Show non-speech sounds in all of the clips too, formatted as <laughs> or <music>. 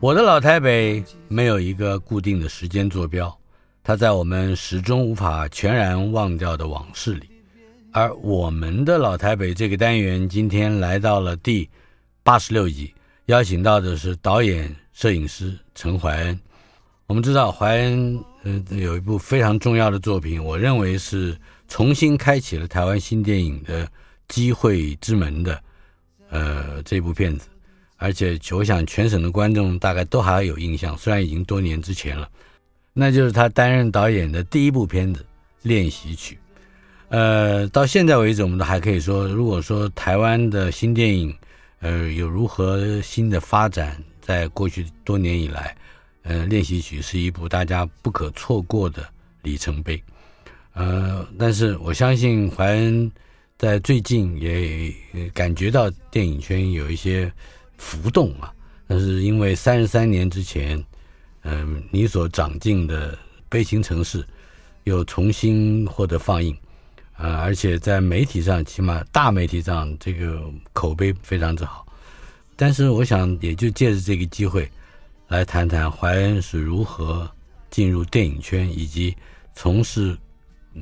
我的老台北没有一个固定的时间坐标，它在我们始终无法全然忘掉的往事里。而我们的老台北这个单元今天来到了第八十六集，邀请到的是导演、摄影师陈怀恩。我们知道怀恩呃有一部非常重要的作品，我认为是重新开启了台湾新电影的机会之门的呃这部片子。而且，我想全省的观众大概都还有印象，虽然已经多年之前了。那就是他担任导演的第一部片子《练习曲》。呃，到现在为止，我们都还可以说，如果说台湾的新电影，呃，有如何新的发展，在过去多年以来，呃，《练习曲》是一部大家不可错过的里程碑。呃，但是我相信怀恩在最近也感觉到电影圈有一些。浮动啊，那是因为三十三年之前，嗯，你所长进的《悲情城市》又重新获得放映，啊，而且在媒体上，起码大媒体上，这个口碑非常之好。但是，我想也就借着这个机会，来谈谈怀恩是如何进入电影圈，以及从事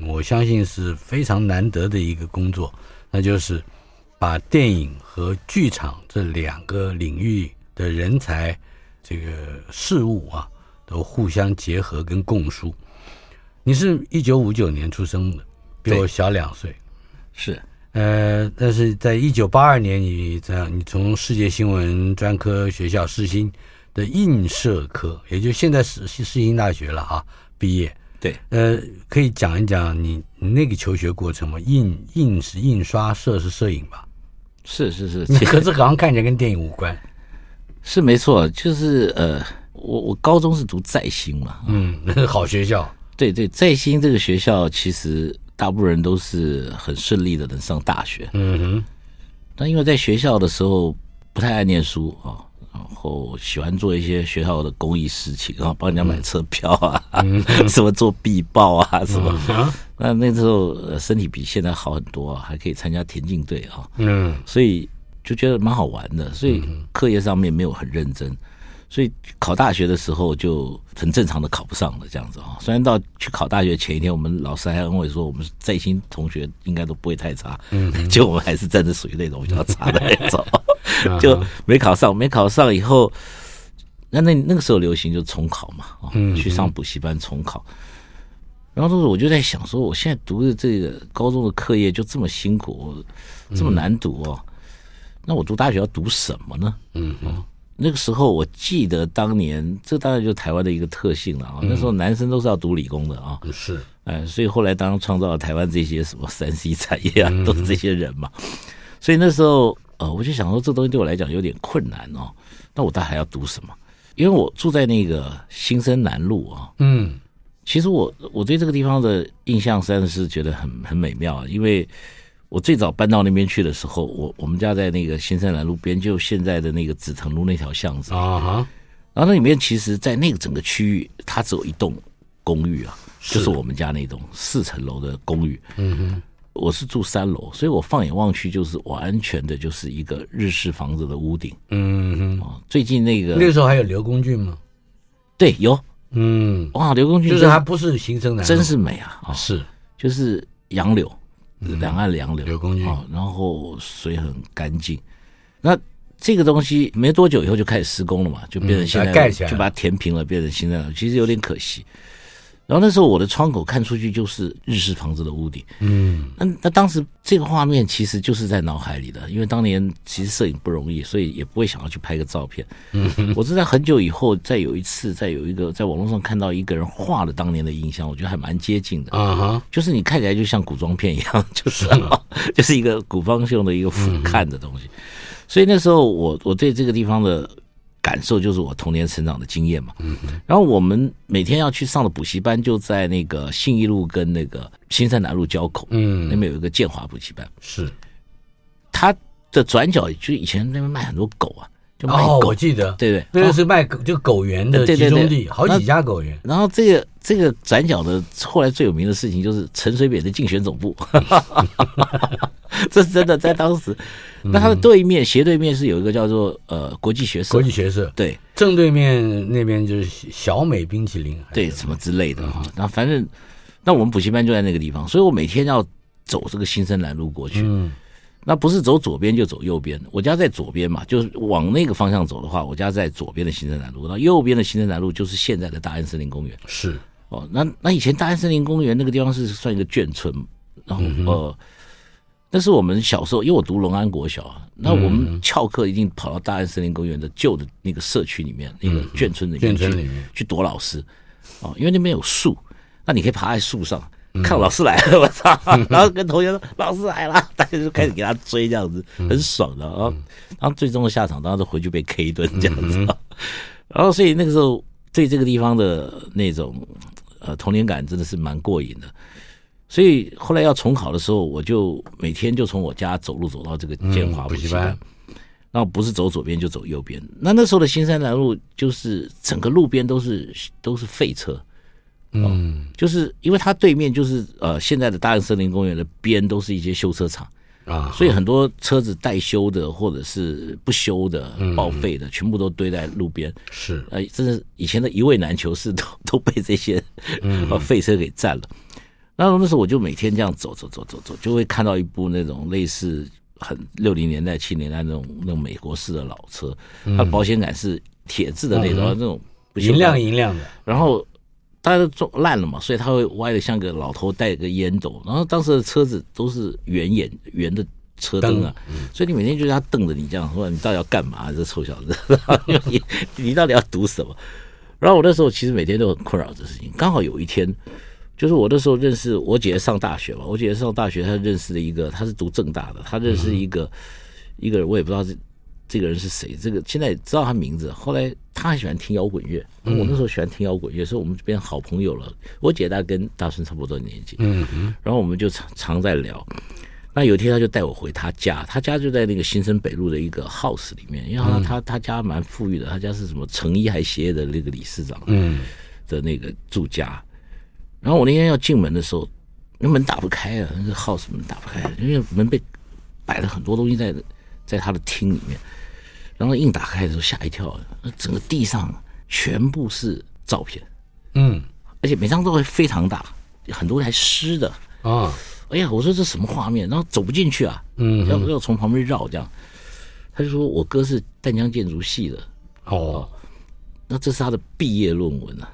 我相信是非常难得的一个工作，那就是。把电影和剧场这两个领域的人才，这个事物啊，都互相结合跟共输。你是一九五九年出生的，比我小两岁，是。呃，但是在一九八二年，你这样你从世界新闻专科学校世新的映射科，也就现在是世新大学了啊，毕业。对，呃，可以讲一讲你你那个求学过程吗？印印是印刷，摄是摄影吧？是是是，可是好像看起来跟电影无关。是没错，就是呃，我我高中是读在新嘛，嗯，<laughs> 好学校。对对，在新这个学校，其实大部分人都是很顺利的能上大学。嗯哼，但因为在学校的时候不太爱念书啊。然后喜欢做一些学校的公益事情，然后帮人家买车票啊，嗯、<laughs> 什么做壁报啊，什么。嗯、那那时候身体比现在好很多啊，还可以参加田径队啊。嗯，所以就觉得蛮好玩的，所以课业上面没有很认真。所以考大学的时候就很正常的考不上了，这样子啊。虽然到去考大学前一天，我们老师还安慰说，我们在新同学应该都不会太差，嗯，就我们还是真的属于那种比较差的那种，<laughs> 就没考上。没考上以后，那那那个时候流行就重考嘛，嗯，去上补习班重考。然后我就在想说，我现在读的这个高中的课业就这么辛苦，这么难读哦，那我读大学要读什么呢？嗯嗯。那个时候，我记得当年，这当然就是台湾的一个特性了啊。那时候男生都是要读理工的啊，是，哎，所以后来当然创造了台湾这些什么三 C 产业啊，都是这些人嘛。所以那时候，呃，我就想说，这东西对我来讲有点困难哦。那我大概还要读什么？因为我住在那个新生南路啊。嗯，其实我我对这个地方的印象真的是觉得很很美妙啊，因为。我最早搬到那边去的时候，我我们家在那个新生南路边，就现在的那个紫藤路那条巷子啊哈。然后那里面其实，在那个整个区域，它只有一栋公寓啊，就是我们家那栋四层楼的公寓。嗯哼。我是住三楼，所以我放眼望去就是完全的就是一个日式房子的屋顶。嗯哼，最近那个那时候还有刘公俊吗？对，有。嗯，哇，刘公俊就是还不是新生南，真是美啊！是，就是杨柳，两岸两流柳。刘公俊，然后水很干净。那这个东西没多久以后就开始施工了嘛，就变成现在盖起来，就把它填平了，变成现在了。其实有点可惜。然后那时候我的窗口看出去就是日式房子的屋顶，嗯，那那当时这个画面其实就是在脑海里的，因为当年其实摄影不容易，所以也不会想要去拍个照片。嗯，我是在很久以后在有一次，在有一个在网络上看到一个人画了当年的印象，我觉得还蛮接近的。啊哈，就是你看起来就像古装片一样，就是 <laughs> 就是一个古方秀的一个俯瞰的东西。所以那时候我我对这个地方的。感受就是我童年成长的经验嘛，嗯，然后我们每天要去上的补习班就在那个信义路跟那个新山南路交口，嗯，那边有一个建华补习班，是，它的转角就以前那边卖很多狗啊，就卖狗，哦，我记得，对对，那个是卖狗，就狗园的集中地，好几家狗园。然后这个这个转角的后来最有名的事情就是陈水扁的竞选总部。<laughs> <laughs> 这是真的，在当时，那它的对面斜对面是有一个叫做呃国际学社，国际学社。对，正对面那边就是小美冰淇淋，对什么之类的哈。那反正那我们补习班就在那个地方，所以我每天要走这个新生南路过去。嗯，那不是走左边就走右边，我家在左边嘛，就是往那个方向走的话，我家在左边的新生南路，那右边的新生南路就是现在的大安森林公园。是。哦，那那以前大安森林公园那个地方是算一个眷村，然后呃。那是我们小时候，因为我读龙安国小啊，那我们翘课一定跑到大安森林公园的旧的那个社区里面，那个眷村里面去去躲老师，哦，因为那边有树，那你可以爬在树上看老师来了，<laughs> 我操，然后跟同学说老师来了，大家就开始给他追，这样子很爽的，然后然后最终的下场当然是回去被 K 一顿这样子，<laughs> 然后所以那个时候对这个地方的那种呃童年感真的是蛮过瘾的。所以后来要重考的时候，我就每天就从我家走路走到这个建华补习班，然后不是走左边就走右边。那那时候的新山南路就是整个路边都是都是废车，嗯，就是因为它对面就是呃现在的大安森林公园的边都是一些修车厂啊，所以很多车子待修的或者是不修的报废的，全部都堆在路边。是，呃，真是以前的一位难求是都 <laughs> 都被这些呃 <laughs> 废车给占了。然后那时候我就每天这样走走走走走，就会看到一部那种类似很六零年代、七零年代那种那种美国式的老车，它保险杆是铁质的那种，那种银亮银亮的。然后大家都撞烂了嘛，所以它会歪的像个老头戴个烟斗。然后当时的车子都是圆眼圆的车灯啊，所以你每天就在瞪着你这样说：“你到底要干嘛？这臭小子，你 <laughs> 你到底要赌什么？”然后我那时候其实每天都很困扰这事情。刚好有一天。就是我那时候认识我姐姐上大学嘛，我姐姐上大学，她认识了一个，她是读政大的，她认识一个、嗯、一个人，我也不知道这这个人是谁，这个现在知道他名字。后来他很喜欢听摇滚乐，我那时候喜欢听摇滚乐，所以我们变成好朋友了。我姐大概跟大孙差不多年纪，嗯嗯，然后我们就常常在聊。那有一天他就带我回他家，他家就在那个新生北路的一个 house 里面，因为他他他家蛮富裕的，他家是什么成衣还鞋的那个理事长，嗯，的那个住家。然后我那天要进门的时候，那门打不开啊，那个 house 门打不开，因为门被摆了很多东西在在他的厅里面。然后硬打开的时候吓一跳，那整个地上全部是照片，嗯，而且每张都会非常大，很多还湿的啊。哎呀，我说这什么画面？然后走不进去啊，嗯，要要从旁边绕这样。他就说我哥是淡江建筑系的，哦。那这是他的毕业论文啊！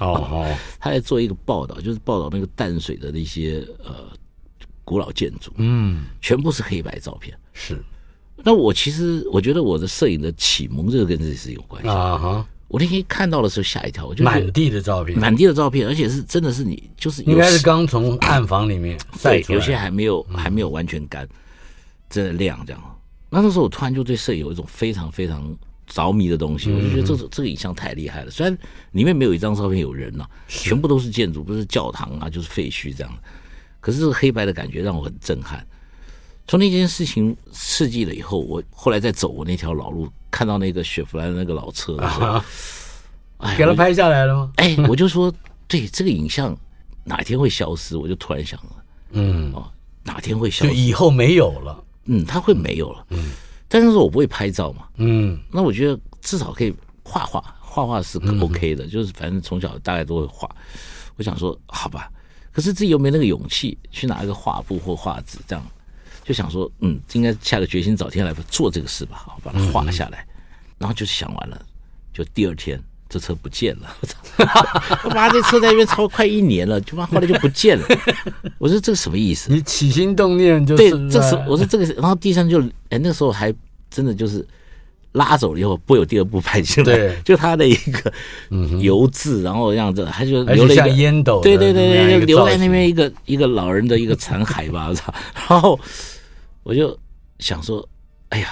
哦 <laughs> 哦，他在做一个报道，就是报道那个淡水的那些呃古老建筑，嗯，全部是黑白照片。是，那我其实我觉得我的摄影的启蒙，这个跟这是有关系啊哈！我那天看到的时候吓一跳，我就满地的照片，满地的照片，而且是真的是你就是应该是刚从暗房里面晒出来，有些还没有还没有完全干，真的亮这样。那那时候我突然就对摄影有一种非常非常。着迷的东西，我就觉得这个这个影像太厉害了。虽然里面没有一张照片有人呐、啊，全部都是建筑，不是教堂啊，就是废墟这样。可是这个黑白的感觉让我很震撼。从那件事情刺激了以后，我后来在走我那条老路，看到那个雪佛兰那个老车的时候，啊、哎，给他拍下来了吗？哎，我就说，对这个影像哪天会消失？我就突然想了，嗯，哦，哪天会消失，就以后没有了。嗯，它会没有了。嗯，但是我不会拍照嘛。嗯，那我觉得至少可以画画，画画是 OK 的，就是反正从小大概都会画。我想说，好吧，可是自己又没那个勇气去拿一个画布或画纸，这样就想说，嗯，应该下个决心，找天来做这个事吧，好，把它画下来。然后就想完了，就第二天。这车不见了，我操！我妈这车在那边超快一年了，就妈后来就不见了。<laughs> 我说这个什么意思？你起心动念就是对，这是我说这个是，然后地上就哎那时候还真的就是拉走了以后不会有第二部拍进来，对，就他的一个油渍，然后这样子，他就留了一个烟斗，对对对对，就留在那边一个一个老人的一个残骸吧，<laughs> 我操！然后我就想说，哎呀，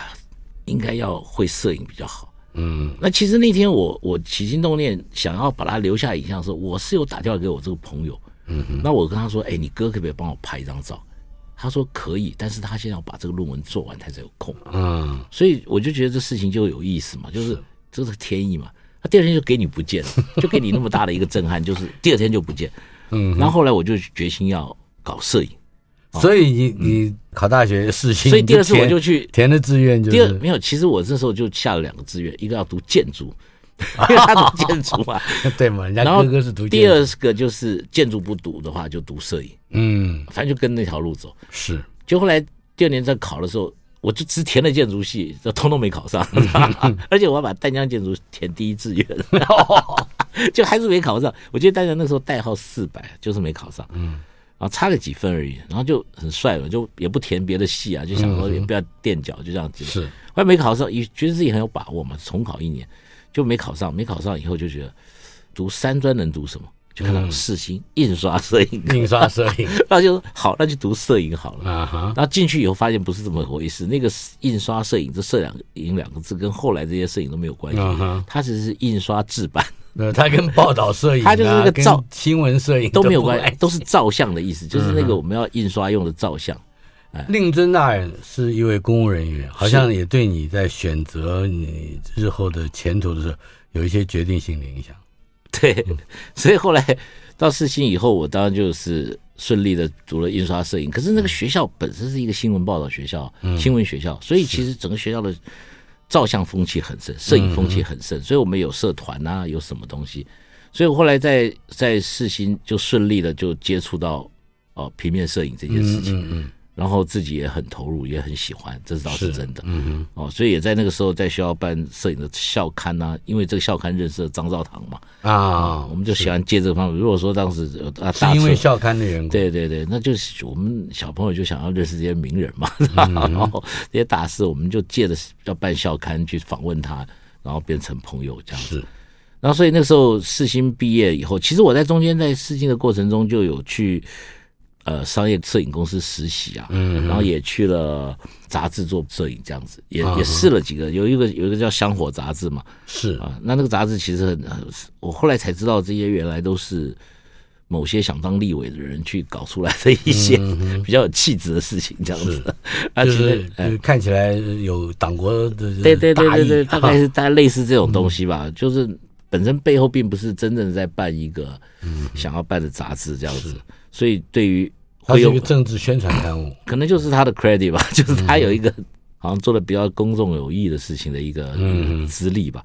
应该要会摄影比较好。嗯，那其实那天我我起心动念想要把它留下影像的时候，我是有打电话给我这个朋友，嗯哼，那我跟他说，哎，你哥可不可以帮我拍一张照？他说可以，但是他现在要把这个论文做完，他才有空。嗯，所以我就觉得这事情就有意思嘛，就是这是天意嘛。他第二天就给你不见了，<laughs> 就给你那么大的一个震撼，就是第二天就不见。嗯，然后后来我就决心要搞摄影。所以你你考大学试新，所以第二次我就去。填的志愿就是。第二没有，其实我这时候就下了两个志愿，一个要读建筑，因为他读建筑嘛，<laughs> 对嘛，人家哥哥是读建筑。第二个就是建筑不读的话就读摄影，嗯，反正就跟那条路走。是，就后来第二年在考的时候，我就只填了建筑系，就通通没考上，<laughs> 而且我要把丹江建筑填第一志愿，<laughs> 就还是没考上。我记得丹江那时候代号四百，就是没考上，嗯。然后差了几分而已，然后就很帅了，就也不填别的系啊，就想说也不要垫脚，就这样子。是，后来没考上，也觉得自己很有把握嘛，重考一年就没考上。没考上以后就觉得读三专能读什么？就看到世新印刷摄影，<laughs> 印刷摄影，那就好，那就读摄影好了。啊哈。然后进去以后发现不是这么回事，那个印刷摄影这“摄两影”两个字跟后来这些摄影都没有关系，它只是印刷制版。呃，他跟报道摄影，他就是那个照新闻摄影都没有关系，都是照相的意思，就是那个我们要印刷用的照相。令尊大人是一位公务人员，好像也对你在选择你日后的前途的时候有一些决定性的影响。对，<laughs> 所以后来到四新以后，我当然就是顺利的读了印刷摄影。可是那个学校本身是一个新闻报道学校，新闻学校，所以其实整个学校的。照相风气很盛，摄影风气很盛，所以我们有社团啊，有什么东西，所以我后来在在世新就顺利的就接触到哦平面摄影这件事情。然后自己也很投入，也很喜欢，这是倒是真的。嗯哼，哦，所以也在那个时候在学校办摄影的校刊呢、啊，因为这个校刊认识了张兆堂嘛。啊，我们就喜欢借这个方法。如果说当时啊，是因为校刊的缘故。对对对，那就是我们小朋友就想要认识这些名人嘛。嗯、<laughs> 然后这些大师，我们就借着要办校刊去访问他，然后变成朋友这样子。是。然后所以那个时候世新毕业以后，其实我在中间在世新的过程中就有去。呃，商业摄影公司实习啊，嗯，然后也去了杂志做摄影，这样子也也试了几个，有一个有一个叫《香火》杂志嘛，是。啊，那那个杂志其实很，我后来才知道这些原来都是某些想当立委的人去搞出来的一些比较有气质的事情，这样子，<laughs> 就是看起来有党国的，对对对对对，大概是大概类似这种东西吧，就是本身背后并不是真正在办一个想要办的杂志这样子。所以，对于会有一个政治宣传刊物，<coughs> 可能就是他的 credit 吧，<laughs> 就是他有一个好像做的比较公众有益的事情的一个资历吧。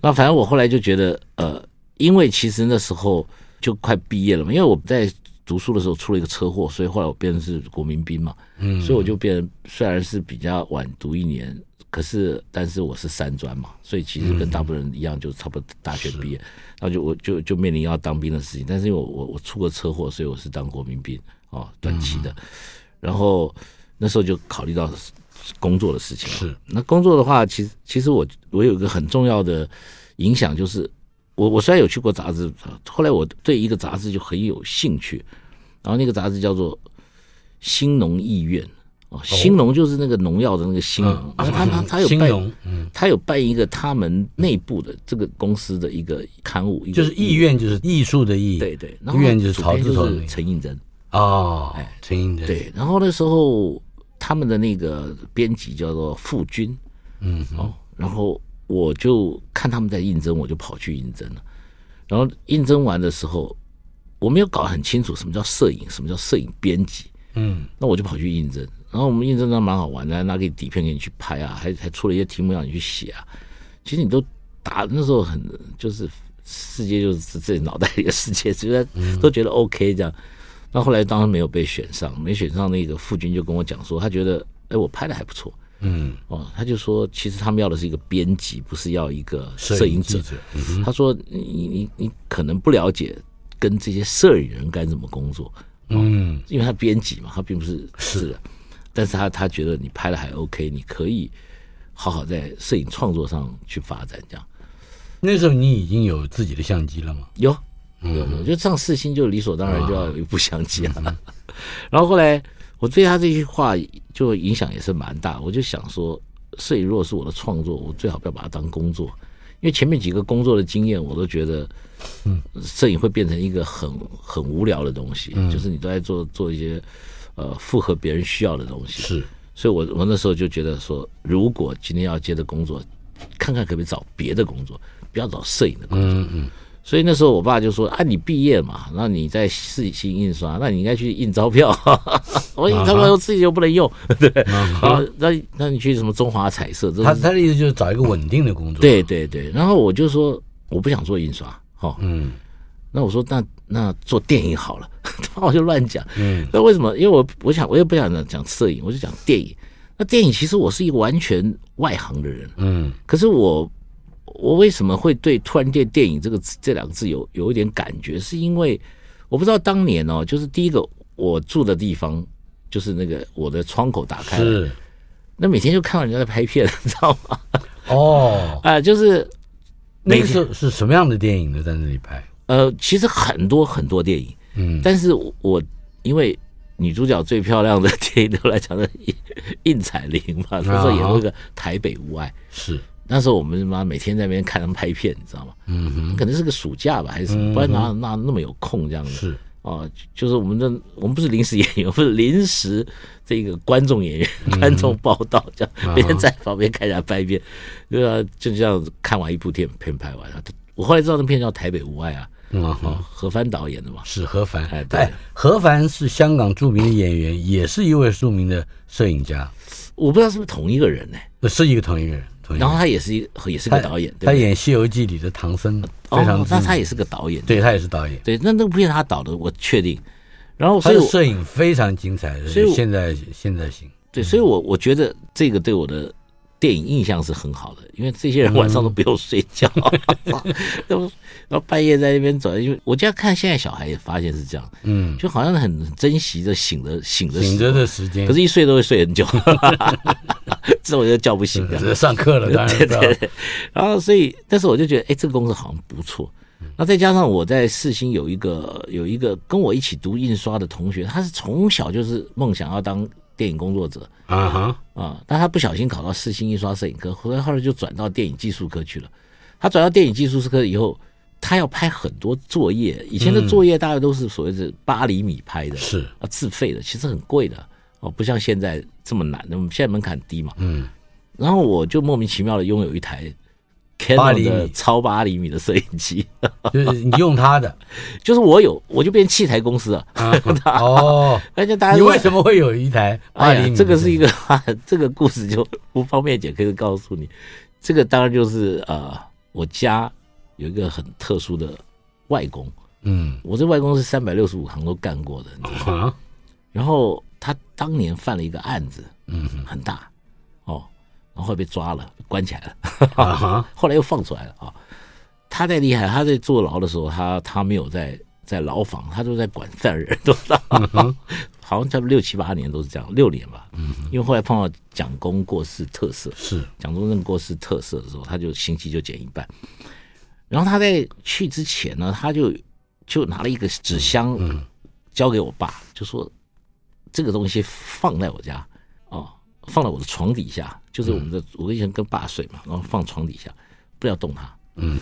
那反正我后来就觉得，呃，因为其实那时候就快毕业了嘛，因为我在读书的时候出了一个车祸，所以后来我变成是国民兵嘛，嗯，所以我就变虽然是比较晚读一年。可是，但是我是三专嘛，所以其实跟大部分人一样，就差不多大学毕业，然后就我就就面临要当兵的事情。但是因为我我我出过车祸，所以我是当国民兵哦，短期的。然后那时候就考虑到工作的事情。是那工作的话，其实其实我我有一个很重要的影响，就是我我虽然有去过杂志，后来我对一个杂志就很有兴趣，然后那个杂志叫做《新农艺苑》。哦，兴农就是那个农药的那个兴。农，他他他有办，他有办一个他们内部的这个公司的一个刊物，就是艺苑，就是艺术的艺，对对，艺苑就是曹字头陈映真。哦，哎，陈映真，对，然后那时候他们的那个编辑叫做傅军，嗯，哦，然后我就看他们在应征，我就跑去应征了，然后应征完的时候，我没有搞很清楚什么叫摄影，什么叫摄影编辑。嗯，那我就跑去应征，然后我们应征的蛮好玩的，拿给底片给你去拍啊，还还出了一些题目让你去写啊。其实你都打那时候很就是世界就是自己脑袋里的世界，<laughs> 觉得都觉得 OK 这样。那后来当然没有被选上，没选上，那个傅军就跟我讲说，他觉得哎我拍的还不错。嗯，哦，他就说，其实他们要的是一个编辑，不是要一个摄影者。嗯、他说，你你你可能不了解跟这些摄影人该怎么工作。哦、嗯，因为他编辑嘛，他并不是是的，但是他他觉得你拍的还 OK，你可以好好在摄影创作上去发展。这样，那时候你已经有自己的相机了吗？有，有有，就上四星就理所当然就要有一部相机了。嗯、<laughs> 然后后来。我对他这句话就影响也是蛮大，我就想说，摄影如果是我的创作，我最好不要把它当工作，因为前面几个工作的经验，我都觉得，嗯，摄影会变成一个很很无聊的东西，就是你都在做做一些呃符合别人需要的东西。是，所以我我那时候就觉得说，如果今天要接的工作，看看可不可以找别的工作，不要找摄影的工作。嗯嗯。所以那时候我爸就说：“啊，你毕业嘛，那你在四新印刷，那你应该去印钞票。<laughs> 我印钞票我自己又不能用，对，<laughs> 啊，那那你去什么中华彩色？他他的意思就是找一个稳定的工作。对对对。然后我就说我不想做印刷，哈，嗯。那我说那那做电影好了，<laughs> 他我就乱讲。嗯。那为什么？因为我我想我也不想讲摄影，我就讲电影。那电影其实我是一个完全外行的人，嗯。可是我。我为什么会对“突然间电影”这个这两个字有有一点感觉？是因为我不知道当年哦，就是第一个我住的地方，就是那个我的窗口打开，是那每天就看到人家在拍片，你知道吗？哦，<laughs> 啊，就是那个是是什么样的电影呢？在那里拍？呃，其实很多很多电影，嗯，但是我因为女主角最漂亮的电影都来讲的应应采玲嘛，所以说演那个《台北无爱》是。那时候我们妈每天在那边看他们拍片，你知道吗？嗯哼，可能是个暑假吧，还是什么？不然哪哪那么有空这样子？是哦，就是我们的我们不是临时演员，不是临时这个观众演员，观众报道这样，每天在旁边看人家拍片，对啊，就这样子看完一部电影片拍完了。我后来知道那片叫《台北无爱》啊，嗯哼，何帆导演的嘛，是何帆。哎，对，何帆是香港著名的演员，也是一位著名的摄影家。我不知道是不是同一个人呢？是一个同一个人。然后他也是一也是个导演，他演《西游记》里的唐僧，非常。那他也是个导演，对他也是导演。对，那那部片他导的，我确定。然后，他的摄影非常精彩，所以现在现在行。对，所以我我觉得这个对我的电影印象是很好的，因为这些人晚上都不用睡觉，然后然后半夜在那边走，因为我这样看现在小孩也发现是这样，嗯，就好像很珍惜着醒的醒的醒着的时间，可是一睡都会睡很久。<laughs> 这我就叫不醒了，上课了，当然对对对。然后所以，但是我就觉得，哎，这个公司好像不错。那再加上我在世新有一个有一个跟我一起读印刷的同学，他是从小就是梦想要当电影工作者啊哈啊，但他不小心考到四星印刷摄影科，后来后来就转到电影技术科去了。他转到电影技术科以后，他要拍很多作业，以前的作业大概都是所谓的八厘米拍的，是啊，自费的，其实很贵的。哦，不像现在这么难，那么现在门槛低嘛。嗯，然后我就莫名其妙的拥有一台 Canon 的超八厘米的摄影机，<laughs> 就是你用它的，就是我有，我就变器材公司了。<laughs> 哦，而且大家你为什么会有一台八厘米？这个是一个 <laughs> 这个故事就不方便解，可以告诉你，这个当然就是呃，我家有一个很特殊的外公。嗯，我这外公是三百六十五行都干过的，你知道吗？然后。他当年犯了一个案子，嗯，很大，哦，然后被抓了，关起来了，<laughs> 啊、哈后来又放出来了啊。他再厉害，他在坐牢的时候，他他没有在在牢房，他都在管犯人，都知道，<laughs> 好像差不多六七八年都是这样，六年吧。嗯，因为后来碰到蒋公过世特赦，是蒋中正过世特赦的时候，他就刑期就减一半。然后他在去之前呢，他就就拿了一个纸箱，交给我爸，就说。这个东西放在我家，哦，放在我的床底下，就是我们的，我以前跟爸睡嘛，然后放床底下，不要动它。嗯，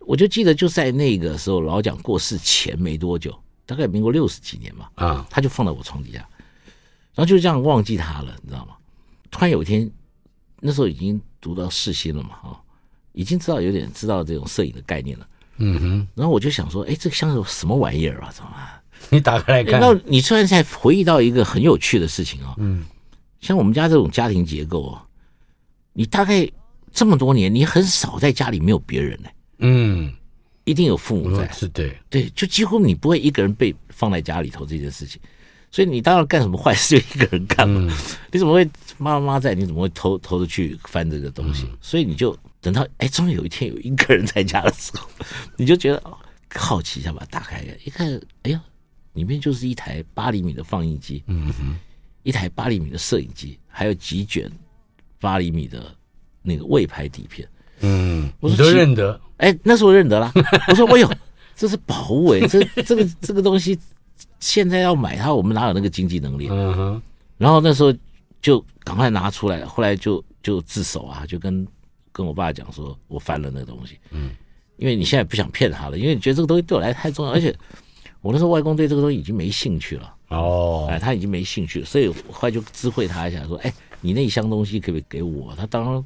我就记得就在那个时候，老蒋过世前没多久，大概民国六十几年嘛，啊，他就放在我床底下，然后就这样忘记他了，你知道吗？突然有一天，那时候已经读到世新了嘛，啊，已经知道有点知道这种摄影的概念了。嗯哼，然后我就想说，哎，这个箱子什么玩意儿啊？怎么？<laughs> 你打开来看，那你突然才回忆到一个很有趣的事情啊、哦。嗯，像我们家这种家庭结构啊，你大概这么多年，你很少在家里没有别人呢。嗯，一定有父母在，是对对，就几乎你不会一个人被放在家里头这件事情。所以你当然干什么坏事就一个人干嘛？嗯、你怎么会妈妈在？你怎么会偷偷的去翻这个东西？嗯、所以你就等到哎，终于有一天有一个人在家的时候，<laughs> 你就觉得好奇一下，把它打开一看，哎呀，里面就是一台八厘米的放映机，嗯哼，一台八厘米的摄影机，还有几卷八厘米的那个未拍底片。嗯，我都认得。哎，那时候我认得了。<laughs> 我说，哎呦，这是宝物哎，这这个这个东西。现在要买它，我们哪有那个经济能力？嗯哼。然后那时候就赶快拿出来，后来就就自首啊，就跟跟我爸讲说，我翻了那个东西。嗯。因为你现在不想骗他了，因为你觉得这个东西对我来太重要，而且我那时候外公对这个东西已经没兴趣了。哦。哎，他已经没兴趣了，所以我后来就知会他一下，说：“哎，你那一箱东西可不可以给我？”他当然。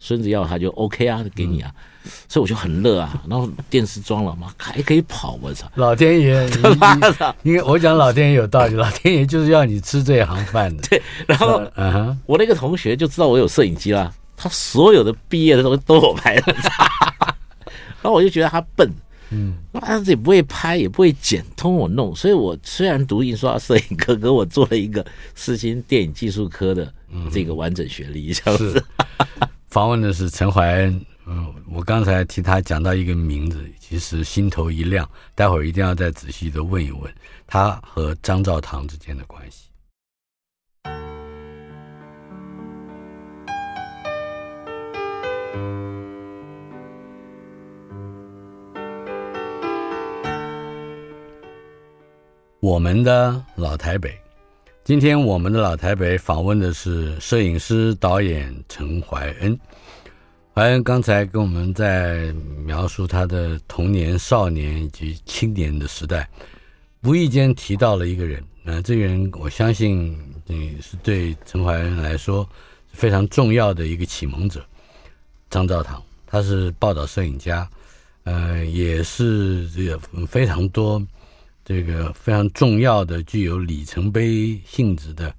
孙子要他就 OK 啊，给你啊，嗯、所以我就很乐啊。然后电视装了嘛，还可以跑，我操！<laughs> 老天爷，你 <laughs> 你我讲老天爷有道理，<laughs> 老天爷就是要你吃这一行饭的。对，然后嗯哼，我那个同学就知道我有摄影机啦，他所有的毕业的东西都我拍的，然后我就觉得他笨，嗯，他自己不会拍，也不会剪，通我弄。所以我虽然读印刷摄影科，可我做了一个四星电影技术科的这个完整学历，这样子。访问的是陈怀恩，嗯，我刚才替他讲到一个名字，其实心头一亮，待会儿一定要再仔细的问一问他和张兆堂之间的关系。我们的老台北。今天我们的老台北访问的是摄影师导演陈怀恩。怀恩刚才跟我们在描述他的童年、少年以及青年的时代，无意间提到了一个人。那这个人，我相信，嗯，是对陈怀恩来说非常重要的一个启蒙者——张照堂。他是报道摄影家，呃，也是这个非常多。这个非常重要的、具有里程碑性质的，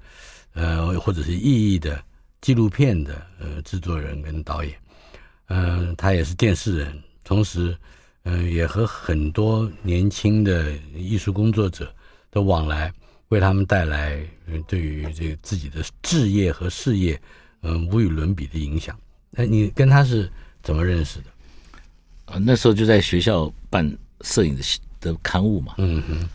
呃，或者是意义的纪录片的呃制作人跟导演，嗯、呃，他也是电视人，同时，嗯、呃，也和很多年轻的艺术工作者的往来，为他们带来对于这个自己的志业和事业，嗯、呃，无与伦比的影响。那你跟他是怎么认识的？啊，那时候就在学校办摄影的。的刊物嘛，嗯哼，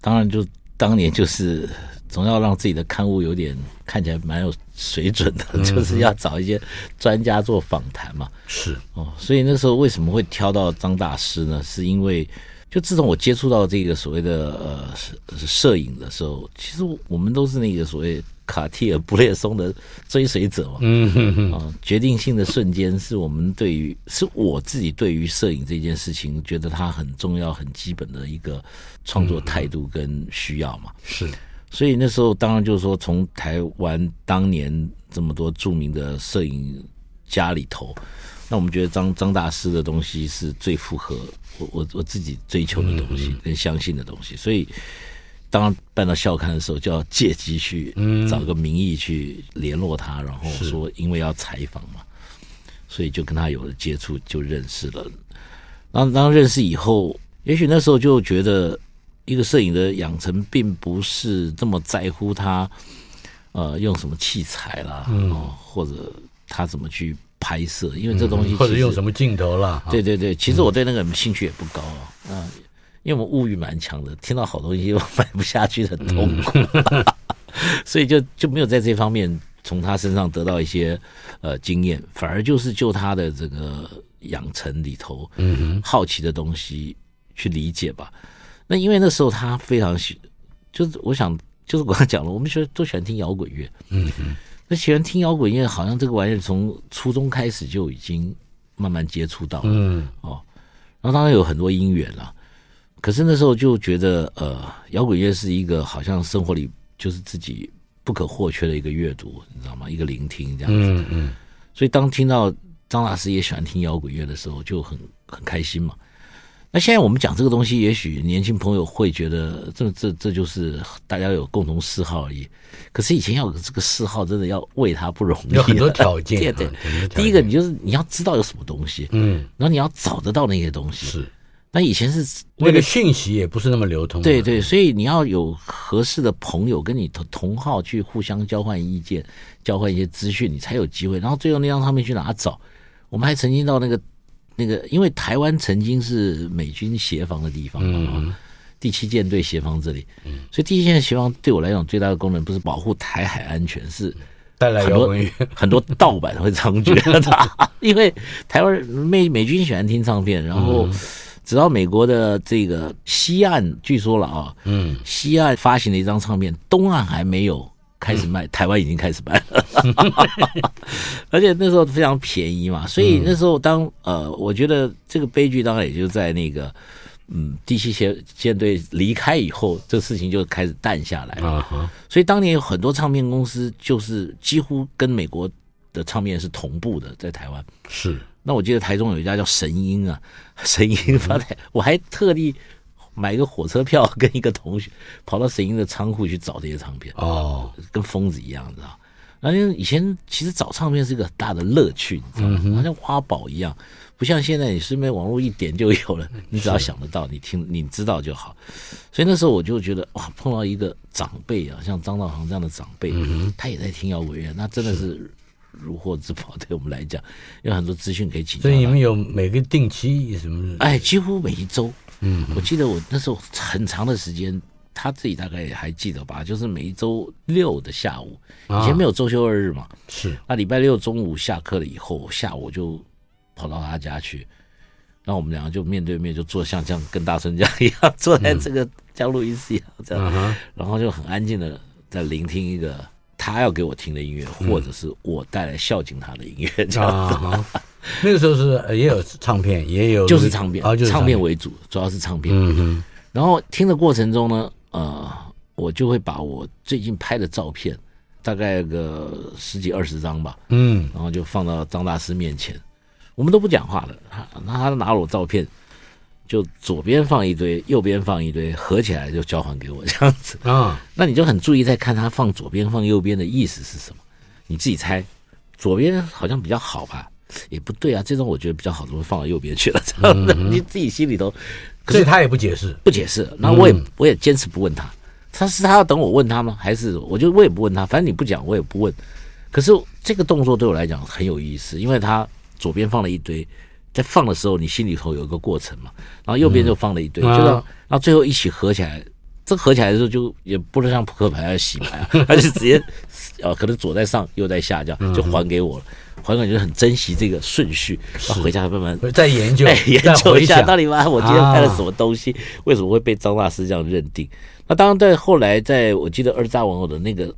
当然就当年就是 <laughs> 总要让自己的刊物有点看起来蛮有水准的，嗯、就是要找一些专家做访谈嘛，是哦，所以那时候为什么会挑到张大师呢？是因为就自从我接触到这个所谓的呃摄影的时候，其实我们都是那个所谓。卡蒂尔布列松的追随者嘛，嗯哼哼，啊，决定性的瞬间是我们对于是我自己对于摄影这件事情觉得它很重要、很基本的一个创作态度跟需要嘛。是，所以那时候当然就是说，从台湾当年这么多著名的摄影家里头，那我们觉得张张大师的东西是最符合我我我自己追求的东西跟相信的东西，所以。当办到校刊的时候，就要借机去找个名义去联络他，然后说因为要采访嘛，所以就跟他有了接触，就认识了。当当认识以后，也许那时候就觉得，一个摄影的养成并不是这么在乎他，呃，用什么器材啦，哦，或者他怎么去拍摄，因为这东西或者用什么镜头啦。对对对，其实我对那个兴趣也不高啊，嗯。因为我们物欲蛮强的，听到好东西又 <laughs> 买不下去，很痛苦，嗯、<laughs> 所以就就没有在这方面从他身上得到一些呃经验，反而就是就他的这个养成里头，嗯哼，好奇的东西去理解吧。那因为那时候他非常喜，就是我想就是我刚讲了，我们学都喜欢听摇滚乐，嗯哼，那喜欢听摇滚乐，好像这个玩意儿从初中开始就已经慢慢接触到了，嗯哦，然后当然有很多因缘了。可是那时候就觉得，呃，摇滚乐是一个好像生活里就是自己不可或缺的一个阅读，你知道吗？一个聆听这样子。嗯嗯。所以当听到张大师也喜欢听摇滚乐的时候，就很很开心嘛。那现在我们讲这个东西，也许年轻朋友会觉得这这这就是大家有共同嗜好而已。可是以前要有这个嗜好，真的要为他不容易，有很多条件。<laughs> 对对，第一个你就是你要知道有什么东西，嗯，然后你要找得到那些东西。是，那以前是那个讯息也不是那么流通。对对，所以你要有合适的朋友跟你同同号去互相交换意见，交换一些资讯，你才有机会。然后最后那张唱片去哪找？我们还曾经到那个。那个，因为台湾曾经是美军协防的地方嘛，嗯、第七舰队协防这里，嗯、所以第七舰队协防对我来讲最大的功能不是保护台海安全，是带来很多 <laughs> 很多盗版会猖獗。<laughs> 因为台湾美美军喜欢听唱片，然后直到美国的这个西岸，据说了啊，嗯，西岸发行了一张唱片，东岸还没有。开始卖，台湾已经开始卖了，<laughs> 而且那时候非常便宜嘛，所以那时候当呃，我觉得这个悲剧当然也就在那个嗯，第七舰舰队离开以后，这个事情就开始淡下来了。所以当年有很多唱片公司就是几乎跟美国的唱片是同步的，在台湾是。那我记得台中有一家叫神鹰啊，<laughs> 神鹰发台，我还特地。买一个火车票，跟一个同学跑到神鹰的仓库去找这些唱片哦，跟疯子一样，你知道？那因为以前其实找唱片是一个很大的乐趣，你知道吗？好像挖宝一样，不像现在你顺便网络一点就有了，你只要想得到，你听你知道就好。所以那时候我就觉得哇，碰到一个长辈啊，像张道行这样的长辈，他也在听摇滚乐，那真的是如获至宝，对我们来讲有很多资讯可以请教。所以你们有每个定期什么？哎，几乎每一周。嗯，我记得我那时候很长的时间，他自己大概也还记得吧，就是每一周六的下午，以前没有周休二日嘛，是，那礼拜六中午下课了以后，下午就跑到他家去，然后我们两个就面对面就坐像这样跟大春家一样坐在这个像录音室一样这样，然后就很安静的在聆听一个他要给我听的音乐，或者是我带来孝敬他的音乐 <laughs> 这样子。那个时候是也有唱片，也有就是唱片，唱片为主，主要是唱片。嗯哼。然后听的过程中呢，呃，我就会把我最近拍的照片，大概个十几二十张吧，嗯，然后就放到张大师面前，我们都不讲话了，他那他拿了我照片，就左边放一堆，右边放一堆，合起来就交还给我这样子啊。那你就很注意在看他放左边放右边的意思是什么，你自己猜，左边好像比较好吧？也不对啊，这种我觉得比较好，怎么放到右边去了？这样的你自己心里头，可是他也不解释，不解释。那我也我也坚持不问他，他是他要等我问他吗？还是我就我也不问他？反正你不讲，我也不问。可是这个动作对我来讲很有意思，因为他左边放了一堆，在放的时候你心里头有一个过程嘛，然后右边就放了一堆，就让然后最后一起合起来。这合起来的时候就也不能像扑克牌要洗牌啊，<laughs> 他就直接呃可能左在上右在下这样就还给我了。还给我就很珍惜这个顺序，然后回家慢慢再研究，<laughs> 研究一下到底嘛，我今天拍了什么东西，为什么会被张大师这样认定？那当然，在后来，在我记得《二大王》的那个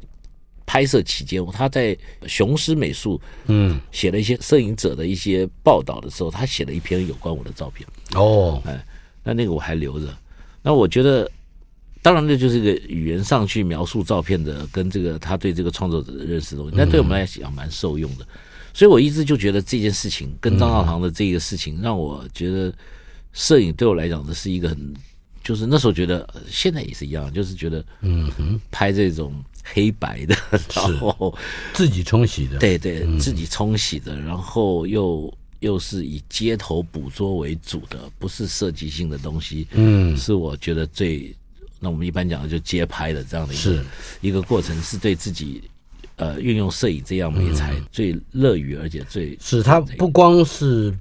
拍摄期间，他在雄狮美术嗯写了一些摄影者的一些报道的时候，他写了一篇有关我的照片哦，哎，那那个我还留着。那我觉得，当然，这就是一个语言上去描述照片的，跟这个他对这个创作者的认识的东西，那对我们来讲蛮受用的。所以我一直就觉得这件事情跟张道堂的这个事情，让我觉得摄影对我来讲，这是一个很，就是那时候觉得，现在也是一样，就是觉得，嗯哼，拍这种黑白的，然后自己冲洗的，对对，自己冲洗的，然后又又是以街头捕捉为主的，不是设计性的东西，嗯，是我觉得最，那我们一般讲的就街拍的这样的一个一个过程，是对自己。呃，运用摄影这样美材最乐于，而且最是它不光是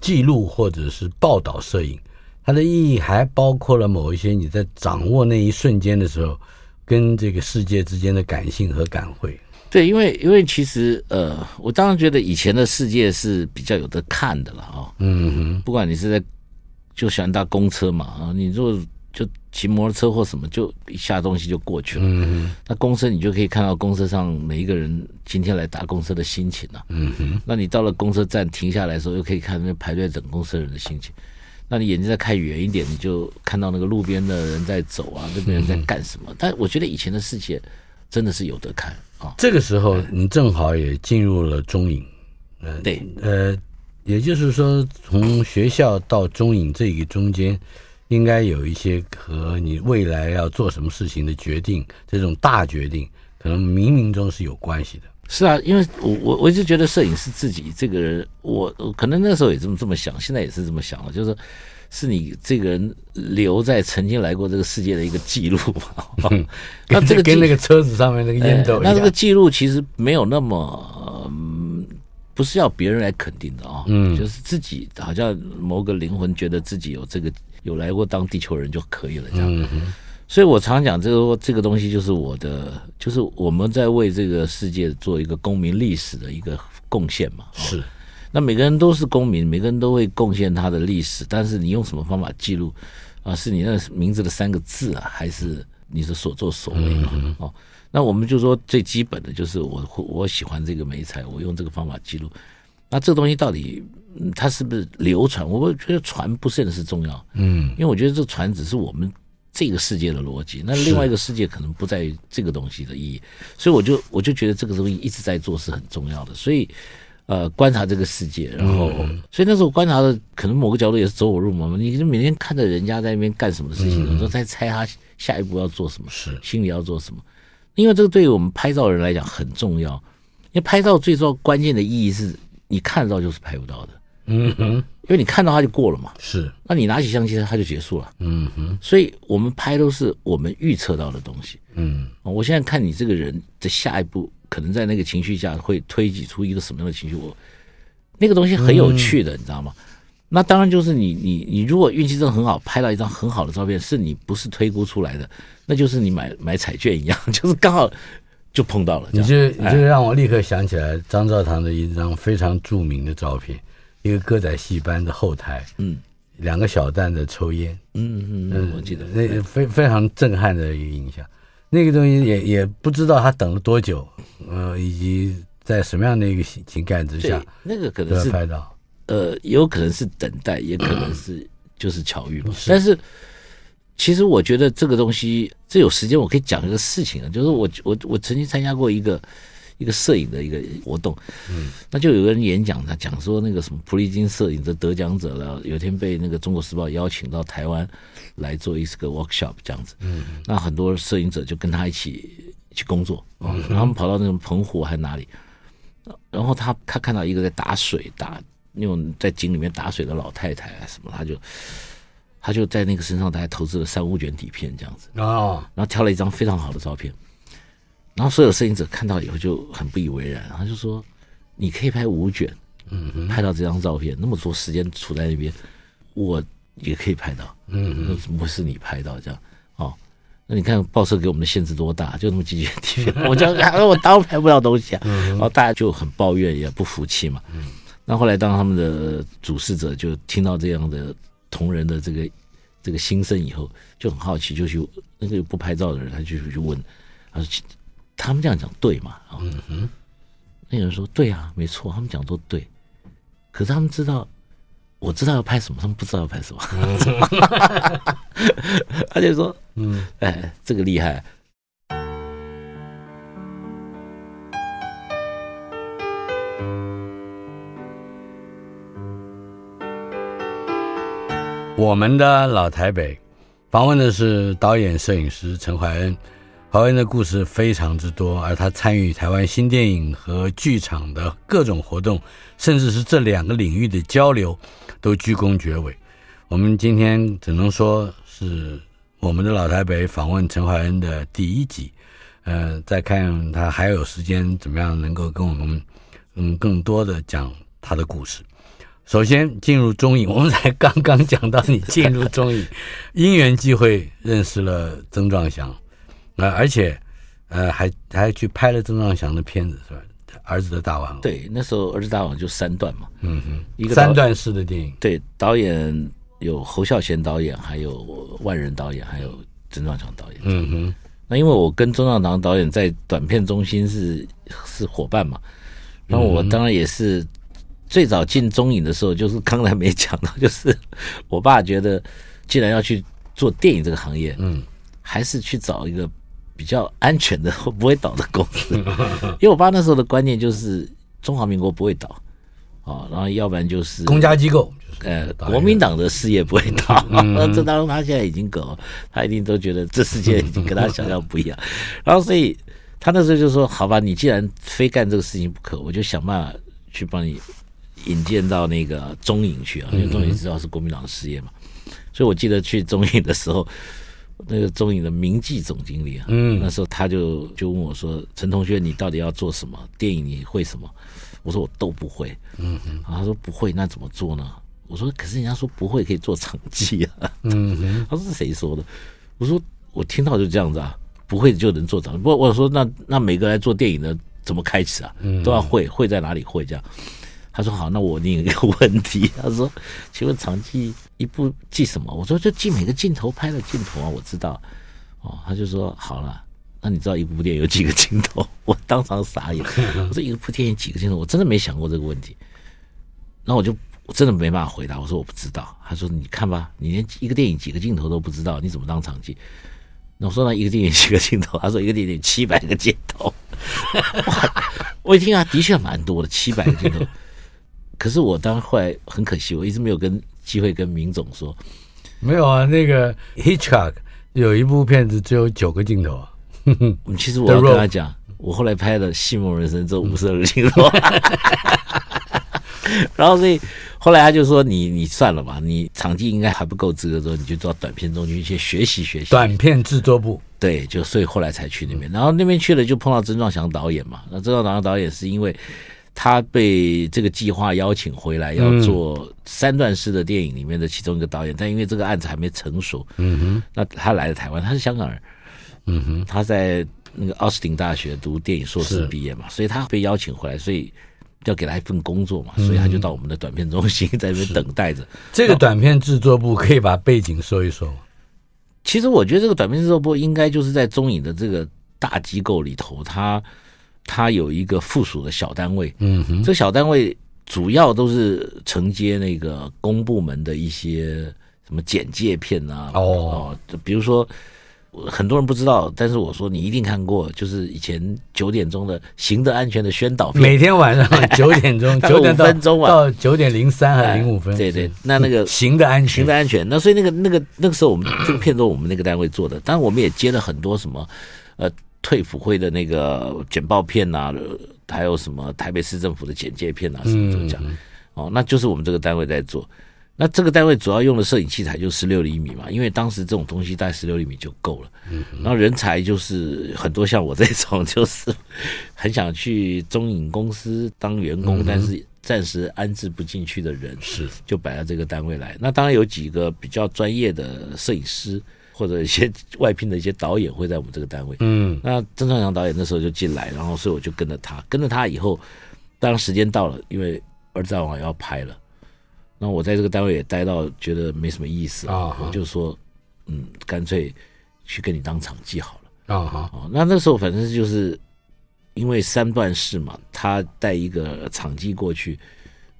记录或者是报道摄影，它的意义还包括了某一些你在掌握那一瞬间的时候，跟这个世界之间的感性和感会。对，因为因为其实呃，我当然觉得以前的世界是比较有的看的了啊、哦。嗯哼，不管你是在就喜欢搭公车嘛啊，你如果就骑摩托车或什么，就一下东西就过去了。嗯哼，那公车你就可以看到公车上每一个人今天来搭公车的心情了。嗯哼，那你到了公车站停下来的时候，又可以看那排队等公车人的心情。那你眼睛再看远一点，你就看到那个路边的人在走啊，那边人在干什么。但我觉得以前的世界真的是有得看啊。这个时候你正好也进入了中影。嗯对，呃，也就是说，从学校到中影这个中间，应该有一些和你未来要做什么事情的决定，这种大决定，可能冥冥中是有关系的。是啊，因为我我我一直觉得摄影师自己这个人，我我可能那时候也这么这么想，现在也是这么想了，就是是你这个人留在曾经来过这个世界的一个记录嘛。嗯、<laughs> 那这个跟那个车子上面那个烟斗一样，那这个记录其实没有那么。嗯不是要别人来肯定的啊、哦，嗯，就是自己好像某个灵魂觉得自己有这个有来过当地球人就可以了这样，所以我常讲这个这个东西就是我的，就是我们在为这个世界做一个公民历史的一个贡献嘛。是，那每个人都是公民，每个人都会贡献他的历史，但是你用什么方法记录啊？是你那名字的三个字啊，还是你的所作所为嘛？嗯、哦。那我们就说最基本的就是我我喜欢这个媒材，我用这个方法记录。那这个东西到底它是不是流传？我觉得传不甚是重要，嗯，因为我觉得这传只是我们这个世界的逻辑，那另外一个世界可能不在于这个东西的意义。所以我就我就觉得这个东西一直在做是很重要的。所以呃，观察这个世界，然后所以那时候观察的可能某个角度也是走火入魔嘛。你就每天看着人家在那边干什么事情，有时候在猜他下一步要做什么，是心里要做什么。因为这个对于我们拍照人来讲很重要，因为拍照最重要关键的意义是你看得到就是拍不到的，嗯哼，因为你看到它就过了嘛，是，那你拿起相机它就结束了，嗯哼，所以我们拍都是我们预测到的东西，嗯，我现在看你这个人的下一步可能在那个情绪下会推挤出一个什么样的情绪，我那个东西很有趣的，你知道吗？那当然就是你你你如果运气真的很好，拍到一张很好的照片，是你不是推估出来的。那就是你买买彩券一样，<laughs> 就是刚好就碰到了。你就你就让我立刻想起来张照堂的一张非常著名的照片，一个歌仔戏班的后台，嗯，两个小旦在抽烟，嗯嗯嗯，我记得那非非常震撼的一个印象。那个东西也也不知道他等了多久，呃，以及在什么样的一个情感之下，那个可能是拍到，呃，有可能是等待，也可能是 <coughs> 就是巧遇嘛，但是。其实我觉得这个东西，这有时间我可以讲一个事情啊，就是我我我曾经参加过一个一个摄影的一个活动，嗯，那就有个人演讲，他讲说那个什么普利金摄影的得奖者了，有一天被那个中国时报邀请到台湾来做一个 workshop 这样子，嗯，那很多摄影者就跟他一起去工作，嗯，然后他们跑到那种澎湖还哪里，然后他他看到一个在打水打那种在井里面打水的老太太啊什么，他就。他就在那个身上，他还投资了三五卷底片这样子。啊，然后挑了一张非常好的照片，然后所有摄影者看到以后就很不以为然，他就说：“你可以拍五卷，嗯，拍到这张照片，那么多时间处在那边，我也可以拍到，嗯，那怎么会是你拍到这样？哦，那你看报社给我们的限制多大，就那么几卷底片，<laughs> 我就我当然拍不到东西啊，然后大家就很抱怨，也不服气嘛，嗯，那后来当他们的主事者就听到这样的。同仁的这个这个心声以后就很好奇，就去那个不拍照的人，他就去问，他说：“他们这样讲对吗？”嗯哼，那个人说：“对啊，没错，他们讲都对。可是他们知道，我知道要拍什么，他们不知道要拍什么。<laughs> 他就说：‘嗯，哎，这个厉害。’”我们的老台北，访问的是导演、摄影师陈怀恩。怀恩的故事非常之多，而他参与台湾新电影和剧场的各种活动，甚至是这两个领域的交流，都居功厥伟。我们今天只能说是我们的老台北访问陈怀恩的第一集。呃，再看他还有时间怎么样能够跟我们嗯更多的讲他的故事。首先进入中影，<laughs> 我们才刚刚讲到你进入中影，因缘际会认识了曾壮祥，呃，而且呃还还去拍了曾壮祥的片子是吧？儿子的大王。对，那时候儿子大王就三段嘛，嗯哼，一个三段式的电影。对，导演有侯孝贤导演，还有万人导演，还有曾壮祥导演。嗯哼，那因为我跟曾壮祥导演在短片中心是是伙伴嘛，然后我当然也是。最早进中影的时候，就是刚才没讲到，就是我爸觉得，既然要去做电影这个行业，嗯，还是去找一个比较安全的、<laughs> 不会倒的公司。<laughs> 因为我爸那时候的观念就是中华民国不会倒，啊，然后要不然就是公家机构，呃，国民党的事业不会倒。那 <laughs> 这当中他现在已经搞，他一定都觉得这世界已经跟他想象不一样。然后所以他那时候就说：“好吧，你既然非干这个事情不可，我就想办法去帮你引荐到那个中影去啊，因为中影知道是国民党的事业嘛。所以我记得去中影的时候。”那个中影的名记总经理啊，嗯，那时候他就就问我说：“陈同学，你到底要做什么？电影你会什么？”我说：“我都不会。”嗯嗯，然后他说：“不会，那怎么做呢？”我说：“可是人家说不会可以做场记啊。”嗯哼，他说：“是谁说的？”我说：“我听到就这样子啊，不会就能做场。不过我说那那每个来做电影的怎么开始啊？都要会，会在哪里会这样？”他说：“好，那我问一个问题。<laughs> 他说，请问长记一部记什么？我说就记每个镜头拍的镜头啊，我知道。哦，他就说好了，那你知道一部电影有几个镜头？<laughs> 我当场傻眼。<laughs> 我说一部电影几个镜头？我真的没想过这个问题。那我就我真的没办法回答。我说我不知道。他说你看吧，你连一个电影几个镜头都不知道，你怎么当场记？那我说那一个电影几个镜头？他说一个电影七百个镜头。哇，我一听啊，的确蛮多的，七百个镜头。”可是我当后来很可惜，我一直没有跟机会跟明总说。没有啊，那个 Hitchcock 有一部片子只有九个镜头啊。<laughs> 其实我要跟他讲，我后来拍的《戏梦人生》只有五十二个镜头。<laughs> 然后所以后来他就说：“你你算了吧，你场记应该还不够资格，说你就到短片中去去学习学习。”短片制作部。对，就所以后来才去那边。然后那边去了就碰到曾壮祥导演嘛。那曾壮祥导演是因为。他被这个计划邀请回来，要做三段式的电影里面的其中一个导演，但因为这个案子还没成熟，嗯哼，那他来了台湾，他是香港人，嗯哼，他在那个奥斯汀大学读电影硕士毕业嘛，所以他被邀请回来，所以要给他一份工作嘛，所以他就到我们的短片中心在那边等待着。这个短片制作部可以把背景说一说。其实我觉得这个短片制作部应该就是在中影的这个大机构里头，他。它有一个附属的小单位，嗯哼，这个小单位主要都是承接那个公部门的一些什么简介片啊，哦，哦，比如说很多人不知道，但是我说你一定看过，就是以前九点钟的行的安全的宣导片，每天晚上九点钟 <laughs> 九点分钟到九点零三还是零五分，对对，那那个行的安全，行的安全，那所以那个那个那个时候我们这个片都我们那个单位做的，当然我们也接了很多什么呃。退辅会的那个简报片呐、啊，还有什么台北市政府的简介片啊，什么怎么讲？哦，那就是我们这个单位在做。那这个单位主要用的摄影器材就十六厘米嘛，因为当时这种东西带十六厘米就够了。然后人才就是很多像我这种，就是很想去中影公司当员工，但是暂时安置不进去的人，是就摆到这个单位来。那当然有几个比较专业的摄影师。或者一些外聘的一些导演会在我们这个单位，嗯，那曾创祥导演那时候就进来，然后所以我就跟着他，跟着他以后，当时间到了，因为《儿子王》要拍了，那我在这个单位也待到觉得没什么意思啊，我就说，嗯，干脆去跟你当场记好了。啊哈，哦，那那时候反正就是因为三段式嘛，他带一个场记过去。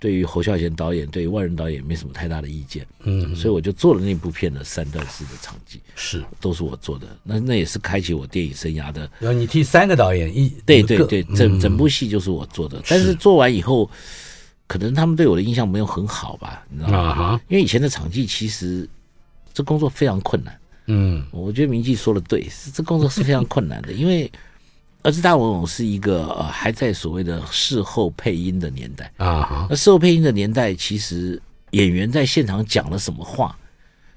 对于侯孝贤导演，对于万仁导演没什么太大的意见，嗯，所以我就做了那部片的三段式的场记，是都是我做的，那那也是开启我电影生涯的。然后你替三个导演一，对对对，整整部戏就是我做的，但是做完以后，可能他们对我的印象没有很好吧，你知道吗？因为以前的场记其实这工作非常困难，嗯，我觉得明记说的对，是这工作是非常困难的，因为。儿子大文偶是一个呃还在所谓的事后配音的年代啊，那事后配音的年代，其实演员在现场讲了什么话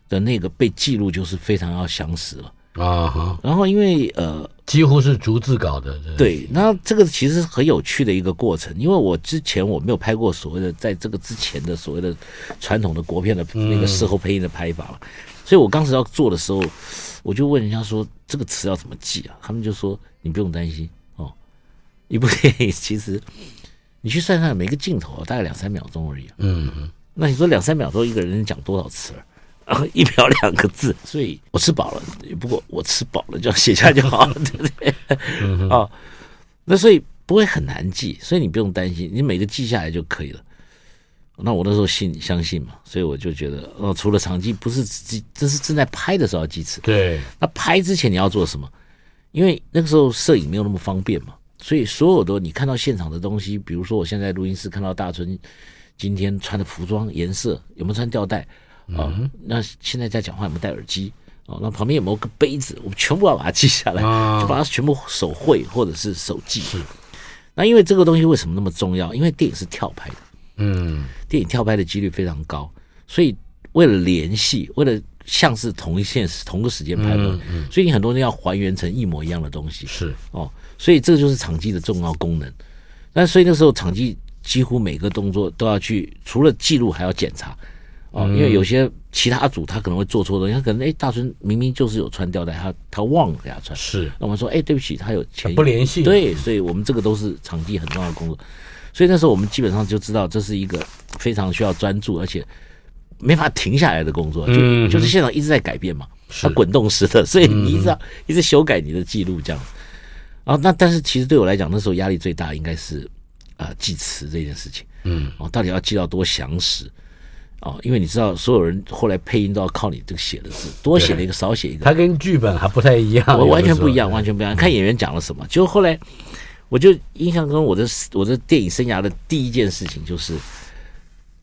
的那个被记录就是非常要详实了啊。然后因为呃几乎是逐字稿的，对，那这个其实很有趣的一个过程，因为我之前我没有拍过所谓的在这个之前的所谓的传统的国片的那个事后配音的拍法嘛，所以我当时要做的时候，我就问人家说这个词要怎么记啊？他们就说。你不用担心哦，一部电影其实你去算算，每个镜头大概两三秒钟而已。嗯嗯，那你说两三秒钟一个人讲多少词儿？然后一秒两个字，所以我吃饱了，不过我吃饱了就要写下就好了，<laughs> 对不对？哦，那所以不会很难记，所以你不用担心，你每个记下来就可以了。那我那时候信相信嘛，所以我就觉得哦，除了场记，不是记，这是正在拍的时候要记词。对，那拍之前你要做什么？因为那个时候摄影没有那么方便嘛，所以所有的你看到现场的东西，比如说我现在录音室看到大春今天穿的服装颜色有没有穿吊带啊？嗯、那现在在讲话有没有戴耳机？哦，那旁边有没有个杯子？我们全部要把它记下来，就把它全部手绘或者是手记。是。那因为这个东西为什么那么重要？因为电影是跳拍的，嗯，电影跳拍的几率非常高，所以为了联系，为了像是同一现实、同个时间拍的，嗯嗯，所以你很多人要还原成一模一样的东西。是哦，所以这个就是场记的重要功能。那所以那时候场记几乎每个动作都要去，除了记录还要检查。哦，因为有些其他组他可能会做错东西，他可能哎，大春明明就是有穿吊带，他他忘了给他穿。是，那我们说哎，对不起，他有前不联系。对，所以我们这个都是场记很重要的工作。所以那时候我们基本上就知道这是一个非常需要专注，而且没法停下来的工作，就就是现场一直在改变嘛，它滚动式的，所以你一直要一直修改你的记录这样。然后那但是其实对我来讲，那时候压力最大应该是啊、呃、记词这件事情。嗯，哦，到底要记到多详实？哦，因为你知道，所有人后来配音都要靠你这个写的字，多写了一个，少写一个。它跟剧本还不太一样，我完全不一样，完全不一样。看演员讲了什么。就后来，我就印象中，我的我的电影生涯的第一件事情就是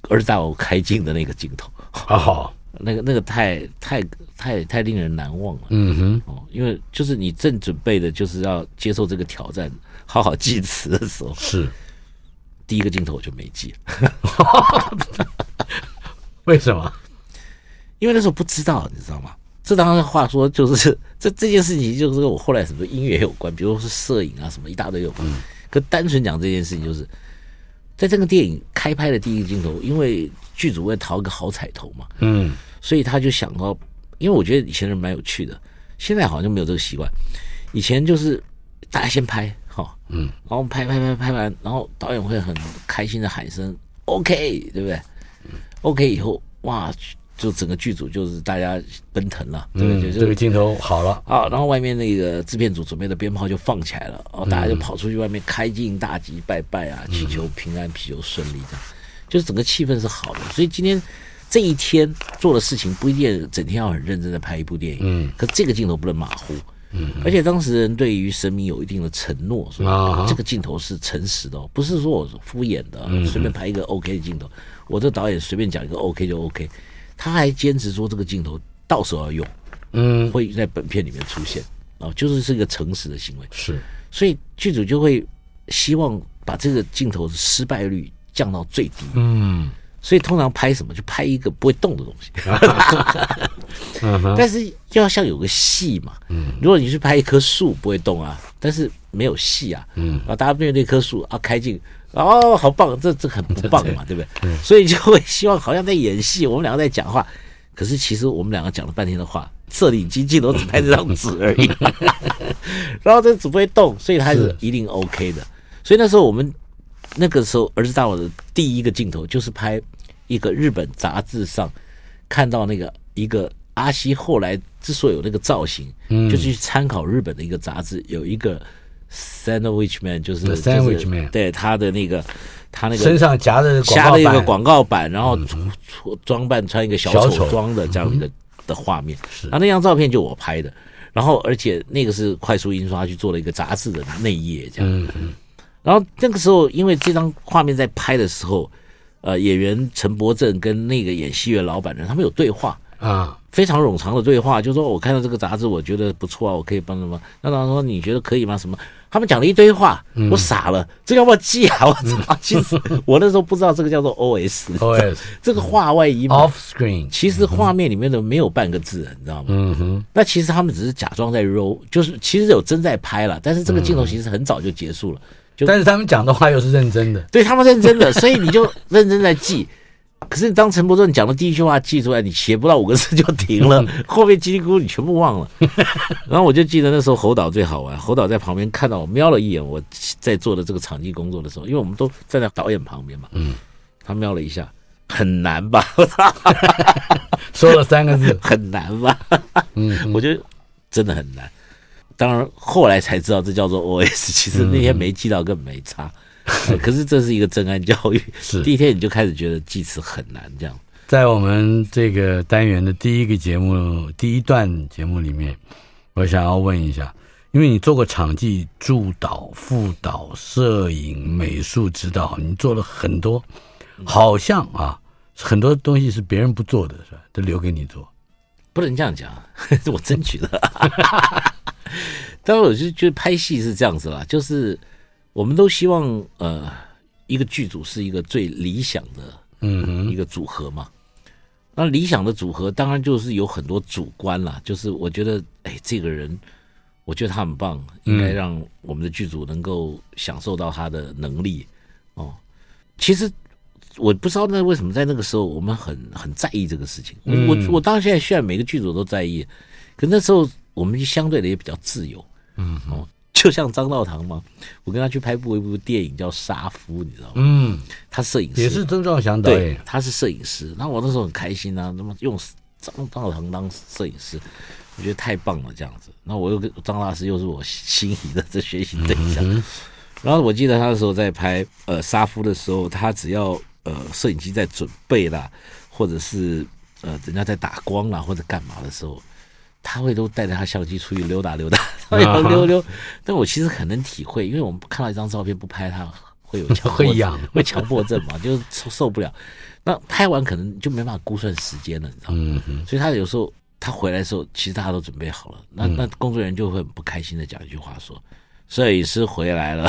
儿子大我开镜的那个镜头。哦，<laughs> 那个那个太太太太令人难忘了。嗯哼。哦，因为就是你正准备的就是要接受这个挑战，好好记词的时候，是第一个镜头我就没记。<laughs> 为什么？因为那时候不知道，你知道吗？这当然话说，就是 <laughs> 这这件事情，就是跟我后来什么音乐有关，比如说是摄影啊，什么一大堆有关。嗯、可单纯讲这件事情，就是在这个电影开拍的第一个镜头，因为剧组会讨个好彩头嘛，嗯，所以他就想到，因为我觉得以前人蛮有趣的，现在好像就没有这个习惯。以前就是大家先拍，哈，嗯，然后拍拍拍拍完，然后导演会很开心的喊声 “OK”，对不对？OK，以后哇，就整个剧组就是大家奔腾了，对不对？这个镜头好了。啊，然后外面那个制片组准备的鞭炮就放起来了，哦，大家就跑出去外面开镜大吉拜拜啊，祈求平安，祈求顺利，这样，就是整个气氛是好的。所以今天这一天做的事情不一定整天要很认真的拍一部电影，嗯，可这个镜头不能马虎，嗯，而且当时人对于神明有一定的承诺，说这个镜头是诚实的，不是说我敷衍的，随便拍一个 OK 的镜头。我这导演随便讲一个 OK 就 OK，他还坚持说这个镜头到时候要用，嗯，会在本片里面出现，啊，就是是一个诚实的行为，是，所以剧组就会希望把这个镜头的失败率降到最低，嗯，所以通常拍什么就拍一个不会动的东西，<laughs> 但是要像有个戏嘛，嗯，如果你去拍一棵树不会动啊，但是没有戏啊，嗯，啊，大家面对那棵树啊开镜。哦，好棒，这这很不棒嘛，对不对？对，所以就会希望好像在演戏，我们两个在讲话，可是其实我们两个讲了半天的话，摄影机镜头只拍这张纸而已，<laughs> 然后这纸不会动，所以它是一定 OK 的。所以那时候我们那个时候儿子大我的第一个镜头就是拍一个日本杂志上看到那个一个阿西后来之所以有那个造型，嗯，就是去参考日本的一个杂志有一个。Sandwich Man 就是 Sandwich Man，对他的那个，他那个身上夹着夹着一个广告板，然后装扮穿一个小丑装的这样一个的画面。然后那张照片就我拍的，然后而且那个是快速印刷去做了一个杂志的内页这样。然后那个时候，因为这张画面在拍的时候，呃，演员陈柏正跟那个演戏院老板人他们有对话啊。非常冗长的对话，就是说我看到这个杂志，我觉得不错啊，我可以帮什么？那他说你觉得可以吗？什么？他们讲了一堆话，我傻了，这个要不要记啊？我操！其实 <laughs> 我那时候不知道这个叫做 OS，OS <laughs> 这个画外音 off screen，其实画面里面的没有半个字，你知道吗？嗯哼。那其实他们只是假装在 roll，就是其实有真在拍了，但是这个镜头其实很早就结束了。就但是他们讲的话又是认真的，对他们认真的，所以你就认真在记。可是你当陈伯正讲的第一句话记出来，你写不到五个字就停了，后面叽里咕噜你全部忘了。<laughs> 然后我就记得那时候侯导最好玩，侯导在旁边看到我瞄了一眼，我在做的这个场记工作的时候，因为我们都站在导演旁边嘛，嗯，他瞄了一下，很难吧？我操，说了三个字，很难吧？嗯，我觉得真的很难。当然后来才知道这叫做 OS，其实那天没记到根本没差。<laughs> 可是这是一个正案教育，是第一天你就开始觉得记词很难，这样。在我们这个单元的第一个节目第一段节目里面，我想要问一下，因为你做过场记、助导、副导、摄影、美术指导，你做了很多，好像啊，很多东西是别人不做的，是吧？都留给你做，不能这样讲，是我争取的。但我就觉得拍戏是这样子啦，就是我们都希望呃，一个剧组是一个最理想的嗯一个组合嘛。那理想的组合当然就是有很多主观啦，就是我觉得哎，这个人我觉得他很棒，应该让我们的剧组能够享受到他的能力哦。其实我不知道那为什么在那个时候我们很很在意这个事情。我我我当然现在虽然每个剧组都在意，可那时候我们就相对的也比较自由。嗯，哦，就像张道堂嘛，我跟他去拍过一部电影叫《杀夫》，你知道吗？嗯，他摄影师也是曾兆祥导演，他是摄影师。那我那时候很开心啊，那么用张道堂当摄影师，我觉得太棒了，这样子。那我又跟张大师又是我心仪的这学习对象。嗯、然后我记得他那时候在拍呃《杀夫》的时候，他只要呃摄影机在准备啦，或者是呃人家在打光啦，或者干嘛的时候。他会都带着他相机出去溜达溜达，<laughs> 溜溜溜。但我其实很能体会，因为我们看到一张照片不拍，他会有强 <laughs> 会痒，<laughs> 会强迫症嘛，就是受不了。那拍完可能就没办法估算时间了，你知道吗？嗯、所以他有时候他回来的时候，其实大家都准备好了。那那工作人员就会很不开心的讲一句话说：“摄影师回来了。”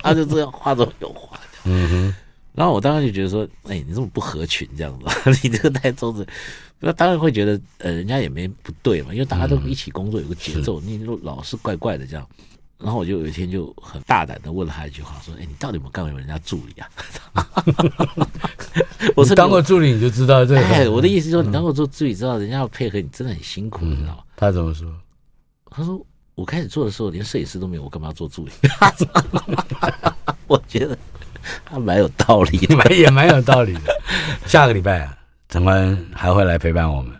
他就这样话都有话。嗯哼。然后我当时就觉得说：“哎，你这么不合群，这样子，你这个带桌子。”那当然会觉得，呃，人家也没不对嘛，因为大家都一起工作，有个节奏，你就老是怪怪的这样。然后我就有一天就很大胆的问了他一句话，说：“哎，你到底有没有干过人家助理啊？” <laughs> 我说：“当过助理你就知道这个。”哎，我的意思是说，你当过做助理，知道人家要配合你，真的很辛苦，你知道吗？他怎么说？他说：“我开始做的时候连摄影师都没有，我干嘛要做助理？<laughs> ”我觉得他蛮有道理的，蛮也蛮有道理的。下个礼拜啊。长官还会来陪伴我们。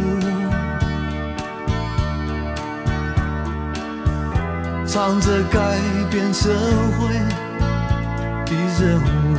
唱着改变社会的任务，